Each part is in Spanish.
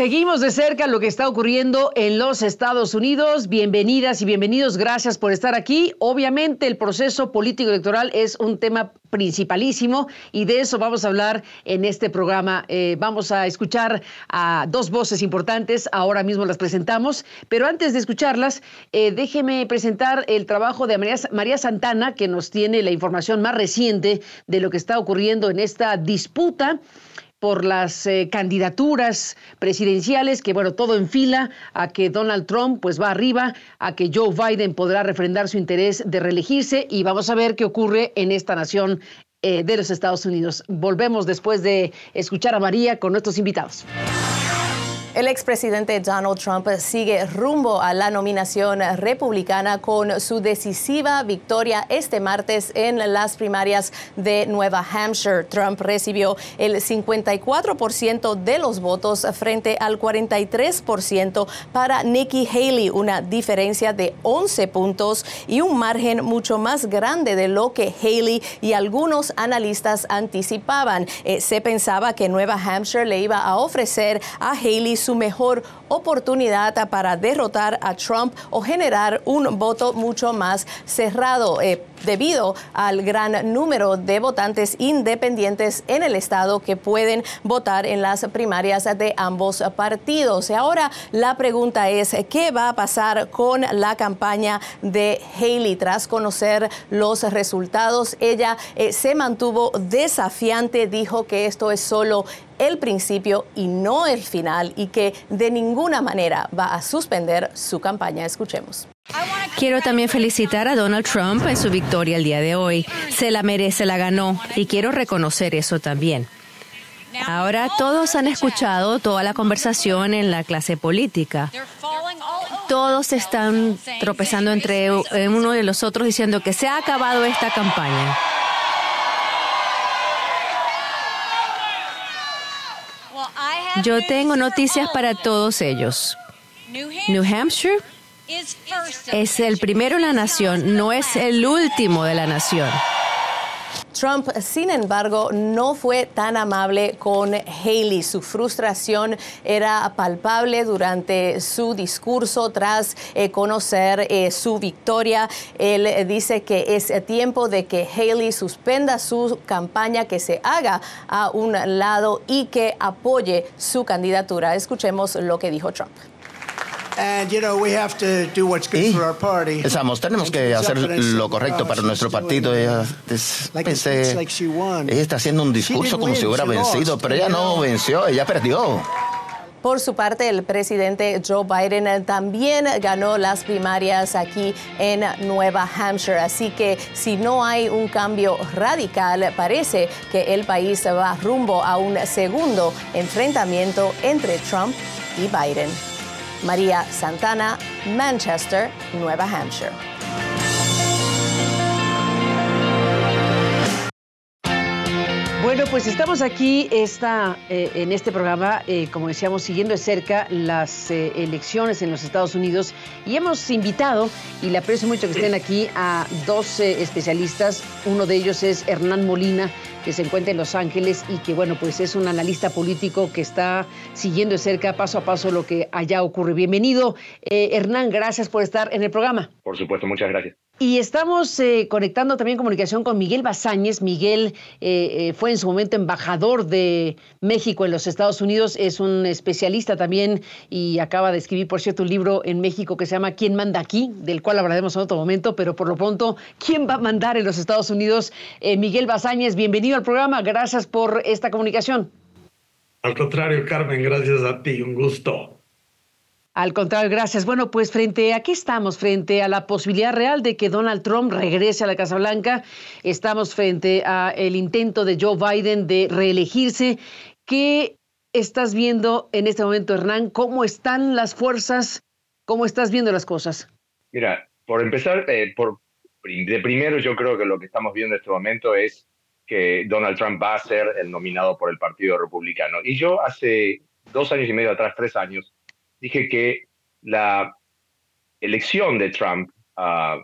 Seguimos de cerca lo que está ocurriendo en los Estados Unidos. Bienvenidas y bienvenidos. Gracias por estar aquí. Obviamente el proceso político electoral es un tema principalísimo y de eso vamos a hablar en este programa. Eh, vamos a escuchar a dos voces importantes. Ahora mismo las presentamos. Pero antes de escucharlas, eh, déjeme presentar el trabajo de María, María Santana, que nos tiene la información más reciente de lo que está ocurriendo en esta disputa por las eh, candidaturas presidenciales, que bueno, todo en fila a que Donald Trump pues va arriba, a que Joe Biden podrá refrendar su interés de reelegirse y vamos a ver qué ocurre en esta nación eh, de los Estados Unidos. Volvemos después de escuchar a María con nuestros invitados. El expresidente Donald Trump sigue rumbo a la nominación republicana con su decisiva victoria este martes en las primarias de Nueva Hampshire. Trump recibió el 54% de los votos frente al 43% para Nikki Haley, una diferencia de 11 puntos y un margen mucho más grande de lo que Haley y algunos analistas anticipaban. Eh, se pensaba que Nueva Hampshire le iba a ofrecer a Haley su mejor oportunidad para derrotar a Trump o generar un voto mucho más cerrado. Eh, debido al gran número de votantes independientes en el estado que pueden votar en las primarias de ambos partidos. Y ahora la pregunta es, ¿qué va a pasar con la campaña de Haley tras conocer los resultados? Ella eh, se mantuvo desafiante, dijo que esto es solo el principio y no el final y que de ninguna manera va a suspender su campaña. Escuchemos. Quiero también felicitar a Donald Trump en su victoria el día de hoy. Se la merece, la ganó y quiero reconocer eso también. Ahora todos han escuchado toda la conversación en la clase política. Todos están tropezando entre uno y los otros diciendo que se ha acabado esta campaña. Yo tengo noticias para todos ellos. New Hampshire es el primero en la nación, no es el último de la nación. Trump, sin embargo, no fue tan amable con Haley. Su frustración era palpable durante su discurso tras eh, conocer eh, su victoria. Él dice que es tiempo de que Haley suspenda su campaña, que se haga a un lado y que apoye su candidatura. Escuchemos lo que dijo Trump. Y pensamos, tenemos que hacer lo correcto para nuestro partido. Ella, pensé, ella está haciendo un discurso como si hubiera vencido, pero ella no venció, ella perdió. Por su parte, el presidente Joe Biden también ganó las primarias aquí en Nueva Hampshire. Así que si no hay un cambio radical, parece que el país va rumbo a un segundo enfrentamiento entre Trump y Biden. María Santana, Manchester, Nueva Hampshire. Bueno, pues estamos aquí eh, en este programa, eh, como decíamos, siguiendo de cerca las eh, elecciones en los Estados Unidos y hemos invitado, y le aprecio mucho que estén aquí, a dos especialistas. Uno de ellos es Hernán Molina, que se encuentra en Los Ángeles y que, bueno, pues es un analista político que está siguiendo de cerca, paso a paso, lo que allá ocurre. Bienvenido, Hernán, gracias por estar en el programa. Por supuesto, muchas gracias. Y estamos eh, conectando también comunicación con Miguel Bazáñez. Miguel eh, eh, fue en su momento embajador de México en los Estados Unidos, es un especialista también y acaba de escribir, por cierto, un libro en México que se llama ¿Quién manda aquí? del cual hablaremos en otro momento, pero por lo pronto, ¿quién va a mandar en los Estados Unidos? Miguel Bazáñez, bienvenido al programa, gracias por esta comunicación. Al contrario, Carmen, gracias a ti, un gusto. Al contrario, gracias. Bueno, pues frente a qué estamos, frente a la posibilidad real de que Donald Trump regrese a la Casa Blanca, estamos frente a el intento de Joe Biden de reelegirse. ¿Qué estás viendo en este momento, Hernán? ¿Cómo están las fuerzas? ¿Cómo estás viendo las cosas? Mira, por empezar, eh, por, de primero yo creo que lo que estamos viendo en este momento es que Donald Trump va a ser el nominado por el Partido Republicano. Y yo hace dos años y medio atrás, tres años, dije que la elección de Trump a,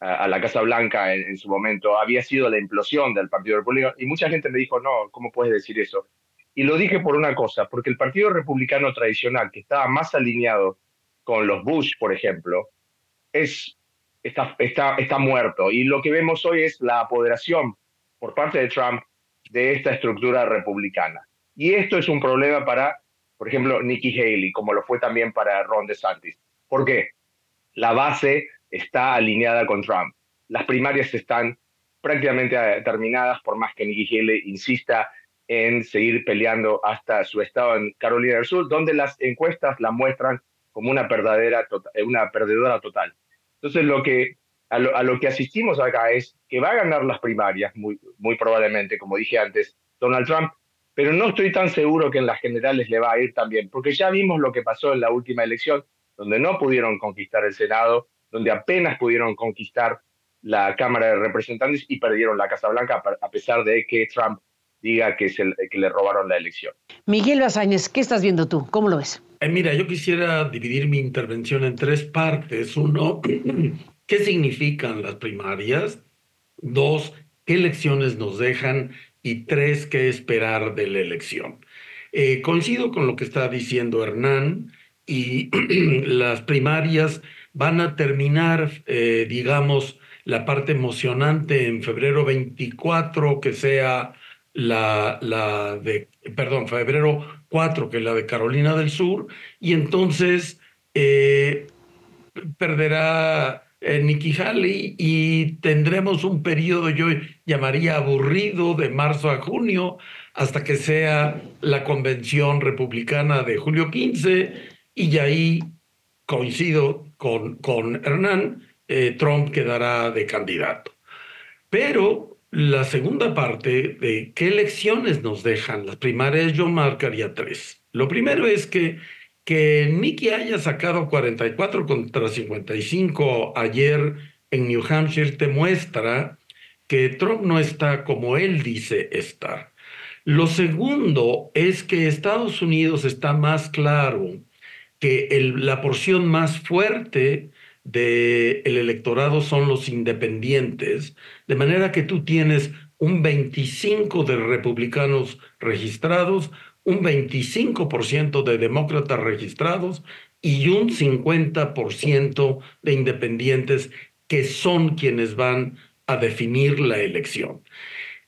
la Casa Blanca en, su momento había sido la implosión del Partido Republicano y mucha gente me dijo, no, ¿cómo puedes decir eso? Y lo dije por una cosa, porque el Partido Republicano tradicional, que estaba más alineado con los Bush, por ejemplo, es, está, está, está muerto. Y lo que vemos hoy es la apoderación por parte de Trump de esta estructura republicana. Y esto es un problema para, por ejemplo, Nikki Haley, como lo fue también para Ron DeSantis. ¿Por qué? La base está alineada con Trump. Las primarias están prácticamente terminadas, por más que Nikki Haley insista en seguir peleando hasta su estado en Carolina del Sur, donde las encuestas la muestran como una, perdedera, tota-, una perdedora total. Entonces, lo que, a, lo, que asistimos acá es que va a ganar las primarias, muy, muy probablemente, como dije antes, Donald Trump, pero no estoy tan seguro que en las generales le va a ir tan bien, porque ya vimos lo que pasó en la última elección, donde no pudieron conquistar el Senado, donde apenas pudieron conquistar la Cámara de Representantes y perdieron la Casa Blanca, a pesar de que Trump diga que, que le robaron la elección. Miguel Basáñez, ¿qué estás viendo tú? ¿Cómo lo ves? Eh, mira, yo quisiera dividir mi intervención en tres partes. Uno, ¿qué significan las primarias? Dos, ¿qué elecciones nos dejan? Y tres, ¿qué esperar de la elección? Eh, coincido con lo que está diciendo Hernán y las primarias van a terminar, eh, digamos, la parte emocionante en febrero 24, que sea la, la de, perdón, febrero 4, que es la de Carolina del Sur, y entonces eh, perderá Nikki Haley y tendremos un periodo, yo llamaría aburrido, de marzo a junio, hasta que sea la convención republicana de julio 15, y ahí coincido con, con Hernán, eh, Trump quedará de candidato. Pero la segunda parte de qué elecciones nos dejan las primarias, yo marcaría tres. Lo primero es que, que Nikki haya sacado 44 contra 55 ayer en New Hampshire te muestra que Trump no está como él dice estar. Lo segundo es que Estados Unidos está más claro que la porción más fuerte del electorado son los independientes, de manera que tú tienes un 25 de republicanos registrados, un 25% de demócratas registrados y un 50% de independientes que son quienes van a definir la elección.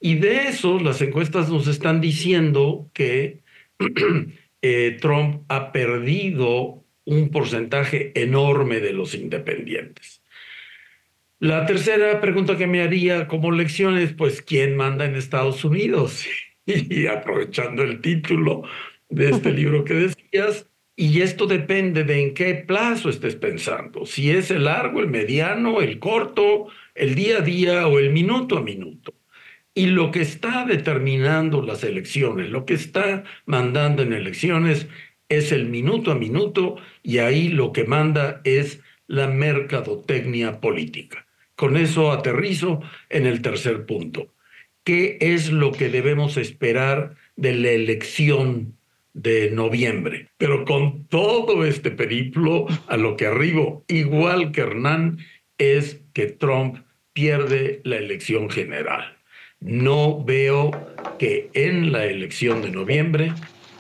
Y de eso las encuestas nos están diciendo que eh, Trump ha perdido un porcentaje enorme de los independientes. La tercera pregunta que me haría como lección es, pues, ¿quién manda en Estados Unidos? Y aprovechando el título de este libro que decías, y esto depende de en qué plazo estés pensando, si es el largo, el mediano, el corto, el día a día o el minuto a minuto. Y lo que está determinando las elecciones, lo que está mandando en elecciones es el minuto a minuto y ahí lo que manda es la mercadotecnia política. Con eso aterrizo en el tercer punto. ¿Qué es lo que debemos esperar de la elección de noviembre? Pero con todo este periplo, a lo que arribo, igual que Hernán, es que Trump pierde la elección general. No veo que en la elección de noviembre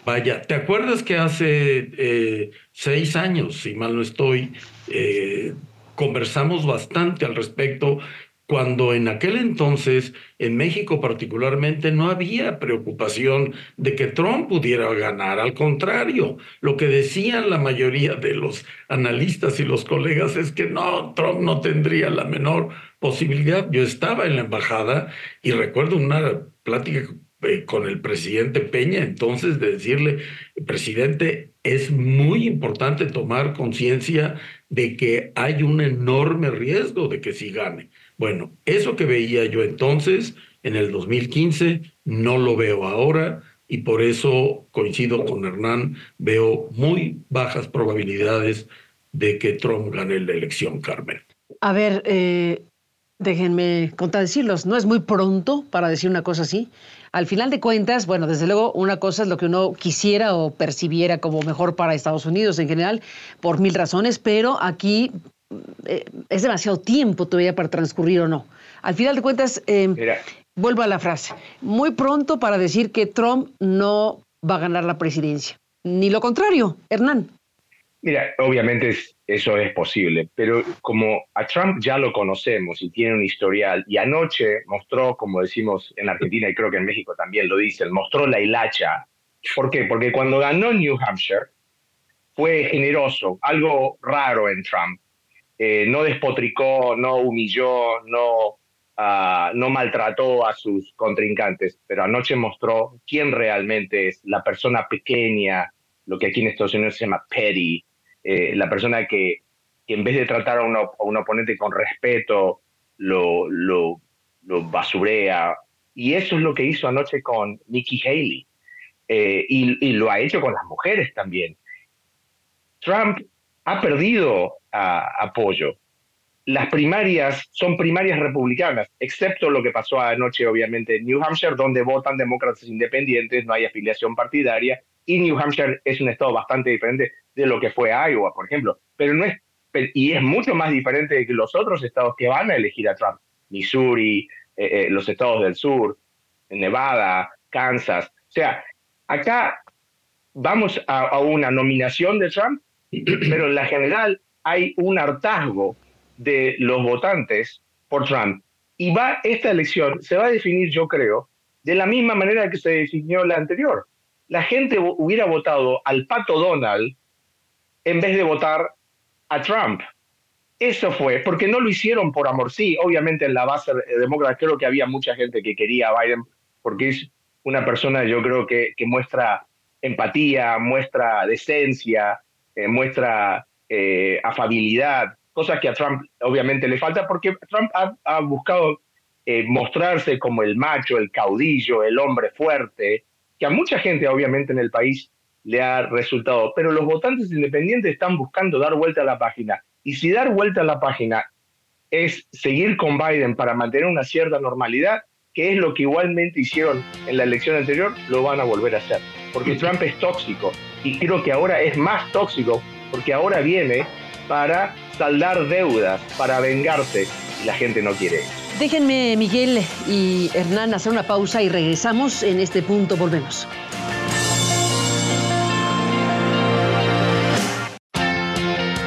Vaya, ¿te acuerdas que hace eh, seis años, si mal no estoy, eh, conversamos bastante al respecto cuando en aquel entonces, en México particularmente, no había preocupación de que Trump pudiera ganar. Al contrario, lo que decían la mayoría de los analistas y los colegas es que no, Trump no tendría la menor posibilidad. Yo estaba en la embajada y recuerdo una plática eh, con el presidente Peña, entonces de decirle, presidente, es muy importante tomar conciencia de que hay un enorme riesgo de que si gane. Bueno, eso que veía yo entonces, en el 2015, no lo veo ahora y por eso coincido con Hernán, veo muy bajas probabilidades de que Trump gane la elección, Carmen. A ver, eh, déjenme contradecirlos, no es muy pronto para decir una cosa así. Al final de cuentas, bueno, desde luego una cosa es lo que uno quisiera o percibiera como mejor para Estados Unidos en general, por mil razones, pero aquí eh, es demasiado tiempo todavía para transcurrir o no. Al final de cuentas, eh, vuelvo a la frase, muy pronto para decir que Trump no va a ganar la presidencia. Ni lo contrario, Hernán. Mira, obviamente eso es posible, pero como a Trump ya lo conocemos y tiene un historial, y anoche mostró, como decimos en Argentina y creo que en México también lo dicen, mostró la hilacha. ¿Por qué? Porque cuando ganó New Hampshire fue generoso, algo raro en Trump. Eh, no despotricó, no humilló, no, ah, no maltrató a sus contrincantes, pero anoche mostró quién realmente es la persona pequeña, lo que aquí en Estados Unidos se llama petty, eh, la persona que, en vez de tratar a, un oponente con respeto, lo, lo, basurea. Y eso es lo que hizo anoche con Nikki Haley. Eh, y, lo ha hecho con las mujeres también. Trump ha perdido apoyo. Las primarias son primarias republicanas, excepto lo que pasó anoche, obviamente, en New Hampshire, donde votan demócratas independientes, no hay afiliación partidaria, y New Hampshire es un estado bastante diferente de lo que fue Iowa, por ejemplo. Pero no es, y es mucho más diferente que los otros estados que van a elegir a Trump. Missouri, eh, eh, los estados del sur, Nevada, Kansas. O sea, acá vamos a, una nominación de Trump, pero en la general hay un hartazgo de los votantes por Trump. Y va, esta elección se va a definir, yo creo, de la misma manera que se definió la anterior. La gente hubiera votado al pato Donald en vez de votar a Trump. Eso fue, porque no lo hicieron por amor. Sí, obviamente en la base demócrata creo que había mucha gente que quería a Biden porque es una persona, yo creo que, que muestra empatía, muestra decencia, eh, muestra eh, afabilidad, cosas que a Trump obviamente le falta porque Trump ha, buscado eh, mostrarse como el macho, el caudillo, el hombre fuerte, que a mucha gente obviamente en el país le ha resultado. Pero los votantes independientes están buscando dar vuelta a la página. Y si dar vuelta a la página es seguir con Biden para mantener una cierta normalidad, que es lo que igualmente hicieron en la elección anterior, lo van a volver a hacer. Porque Trump es tóxico y creo que ahora es más tóxico porque ahora viene para saldar deudas, para vengarse y la gente no quiere Déjenme, Miguel y Hernán, hacer una pausa y regresamos. En este punto volvemos.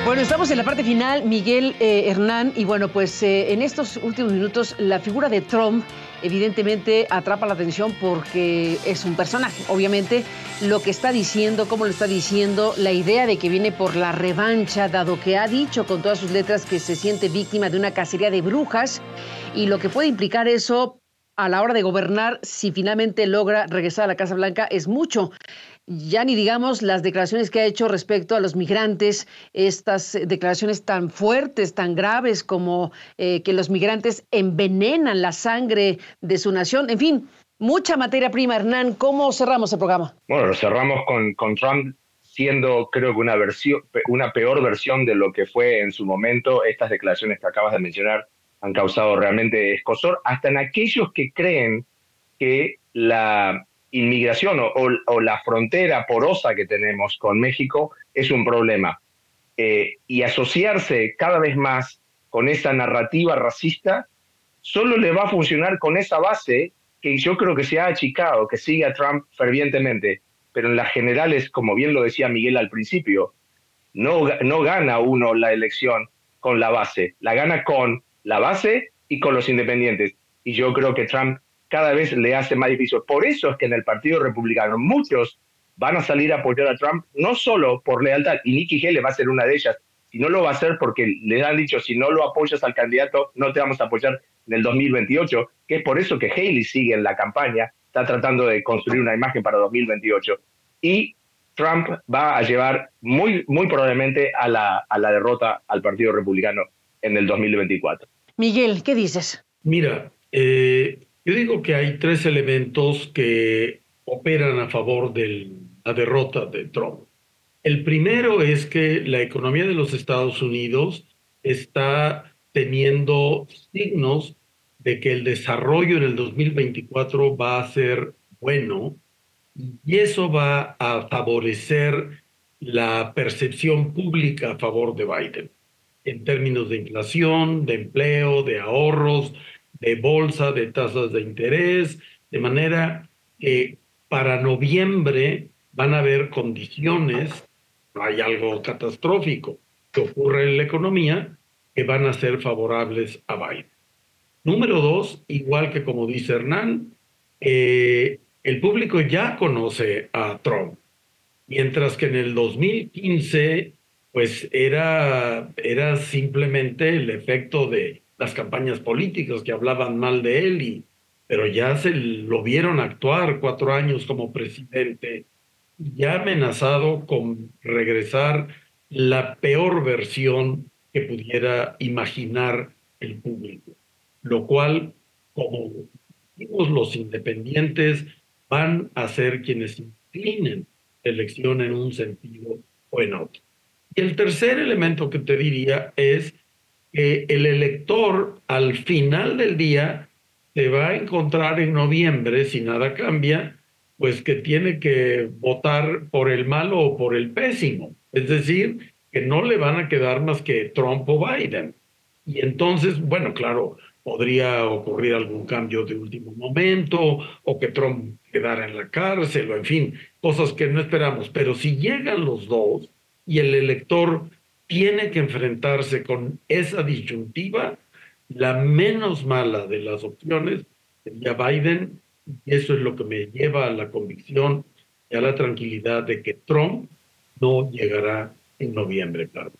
Bueno, estamos en la parte final, Miguel eh, Hernán, y bueno, pues eh, en estos últimos minutos la figura de Trump evidentemente atrapa la atención porque es un personaje, obviamente lo que está diciendo, cómo lo está diciendo, la idea de que viene por la revancha, dado que ha dicho con todas sus letras que se siente víctima de una cacería de brujas y lo que puede implicar eso a la hora de gobernar si finalmente logra regresar a la Casa Blanca es mucho ya ni digamos las declaraciones que ha hecho respecto a los migrantes, estas declaraciones tan fuertes, tan graves como eh, que los migrantes envenenan la sangre de su nación. En fin, mucha materia prima. Hernán, ¿cómo cerramos el programa? Bueno, lo cerramos con, con Trump siendo creo que una, versión, una peor versión de lo que fue en su momento. Estas declaraciones que acabas de mencionar han causado realmente escosor, hasta en aquellos que creen que la inmigración o, la frontera porosa que tenemos con México es un problema. Eh, y asociarse cada vez más con esa narrativa racista solo le va a funcionar con esa base que yo creo que se ha achicado, que sigue a Trump fervientemente, pero en las generales, como bien lo decía Miguel al principio, no, no gana uno la elección con la base, la gana con la base y con los independientes. Y yo creo que Trump cada vez le hace más difícil. Por eso es que en el Partido Republicano muchos van a salir a apoyar a Trump, no solo por lealtad, y Nikki Haley va a ser una de ellas, sino lo va a hacer porque le han dicho, si no lo apoyas al candidato, no te vamos a apoyar en el 2028, que es por eso que Haley sigue en la campaña, está tratando de construir una imagen para 2028. Y Trump va a llevar muy, muy probablemente a la, a la derrota al Partido Republicano en el 2024. Miguel, ¿qué dices? Mira, eh, yo digo que hay tres elementos que operan a favor de la derrota de Trump. El primero es que la economía de los Estados Unidos está teniendo signos de que el desarrollo en el 2024 va a ser bueno y eso va a favorecer la percepción pública a favor de Biden en términos de inflación, de empleo, de ahorros, de bolsa, de tasas de interés, de manera que para noviembre van a haber condiciones, no hay algo catastrófico que ocurre en la economía, que van a ser favorables a Biden. Número dos, igual que como dice Hernán, eh, el público ya conoce a Trump, mientras que en el 2015 pues era, era simplemente el efecto de las campañas políticas que hablaban mal de él, y, pero ya se lo vieron actuar cuatro años como presidente, ya amenazado con regresar la peor versión que pudiera imaginar el público, lo cual, como decimos los independientes, van a ser quienes inclinen la elección en un sentido o en otro. Y el tercer elemento que te diría es que el elector al final del día se va a encontrar en noviembre, si nada cambia, pues que tiene que votar por el malo o por el pésimo. Es decir, que no le van a quedar más que Trump o Biden. Y entonces, bueno, claro, podría ocurrir algún cambio de último momento o que Trump quedara en la cárcel o en fin, cosas que no esperamos. Pero si llegan los dos y el elector tiene que enfrentarse con esa disyuntiva, la menos mala de las opciones sería Biden y eso es lo que me lleva a la convicción y a la tranquilidad de que Trump no llegará en noviembre, claro.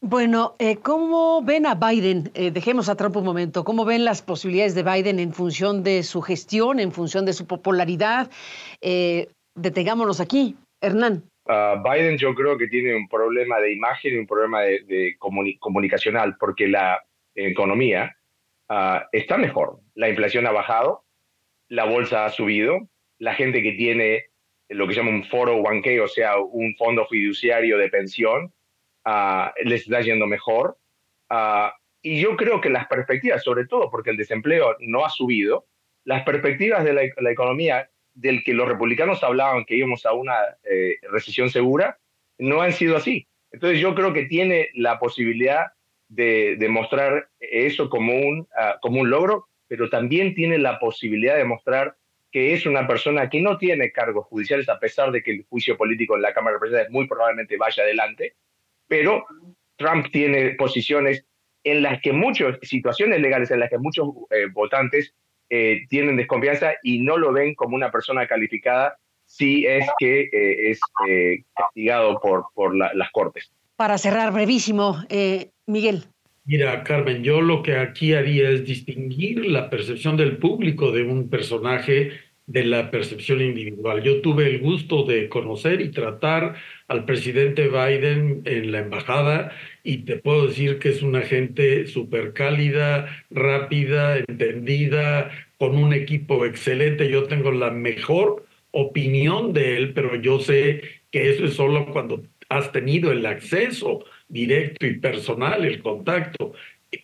Bueno, eh, ¿cómo ven a Biden? Eh, dejemos a Trump un momento. ¿Cómo ven las posibilidades de Biden en función de su gestión, en función de su popularidad? Eh, detengámonos aquí. Hernán. Uh, Biden yo creo que tiene un problema de imagen y un problema de, comunicacional, porque la economía uh, está mejor. La inflación ha bajado, la bolsa ha subido, la gente que tiene lo que se llama un foro 1K, o sea, un fondo fiduciario de pensión, uh, les está yendo mejor. Y yo creo que las perspectivas, sobre todo porque el desempleo no ha subido, las perspectivas de la economía del que los republicanos hablaban que íbamos a una eh, recesión segura, no han sido así. Entonces yo creo que tiene la posibilidad de, de mostrar eso como un, uh, como un logro, pero también tiene la posibilidad de mostrar que es una persona que no tiene cargos judiciales, a pesar de que el juicio político en la Cámara de Representantes muy probablemente vaya adelante, pero Trump tiene posiciones en las que muchas, situaciones legales en las que muchos eh, votantes eh, tienen desconfianza y no lo ven como una persona calificada si es que eh, es eh, castigado por, por la, las cortes. Para cerrar brevísimo, Miguel. Mira, Carmen, yo lo que aquí haría es distinguir la percepción del público de un personaje de la percepción individual. Yo tuve el gusto de conocer y tratar al presidente Biden en la embajada y te puedo decir que es una gente súper cálida, rápida, entendida, con un equipo excelente. Yo tengo la mejor opinión de él, pero yo sé que eso es solo cuando has tenido el acceso directo y personal, el contacto.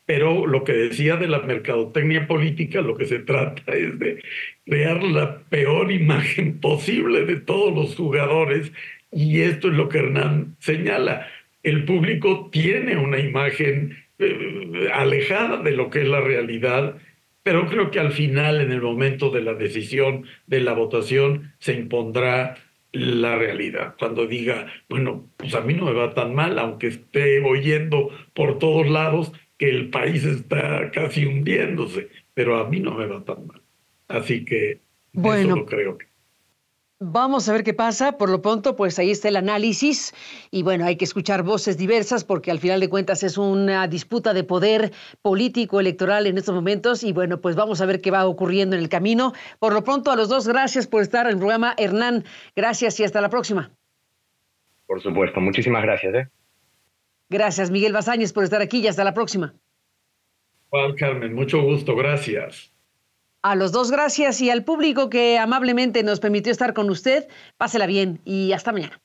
Pero lo que decía de la mercadotecnia política, lo que se trata es de crear la peor imagen posible de todos los jugadores y esto es lo que Hernán señala. El público tiene una imagen eh, alejada de lo que es la realidad, pero creo que al final, en el momento de la decisión, de la votación, se impondrá la realidad. Cuando diga, bueno, pues a mí no me va tan mal, aunque esté oyendo por todos lados que el país está casi hundiéndose, pero a mí no me va tan mal. Así que bueno, eso creo que. Vamos a ver qué pasa. Por lo pronto, pues ahí está el análisis. Y bueno, hay que escuchar voces diversas porque al final de cuentas es una disputa de poder político, electoral en estos momentos. Y bueno, pues vamos a ver qué va ocurriendo en el camino. Por lo pronto, a los dos, gracias por estar en el programa. Hernán, gracias y hasta la próxima. Por supuesto, muchísimas gracias. ¿eh? Gracias, Miguel Bazáñez, por estar aquí y hasta la próxima. Juan Carmen, mucho gusto, gracias. A los dos, gracias y al público que amablemente nos permitió estar con usted, pásela bien y hasta mañana.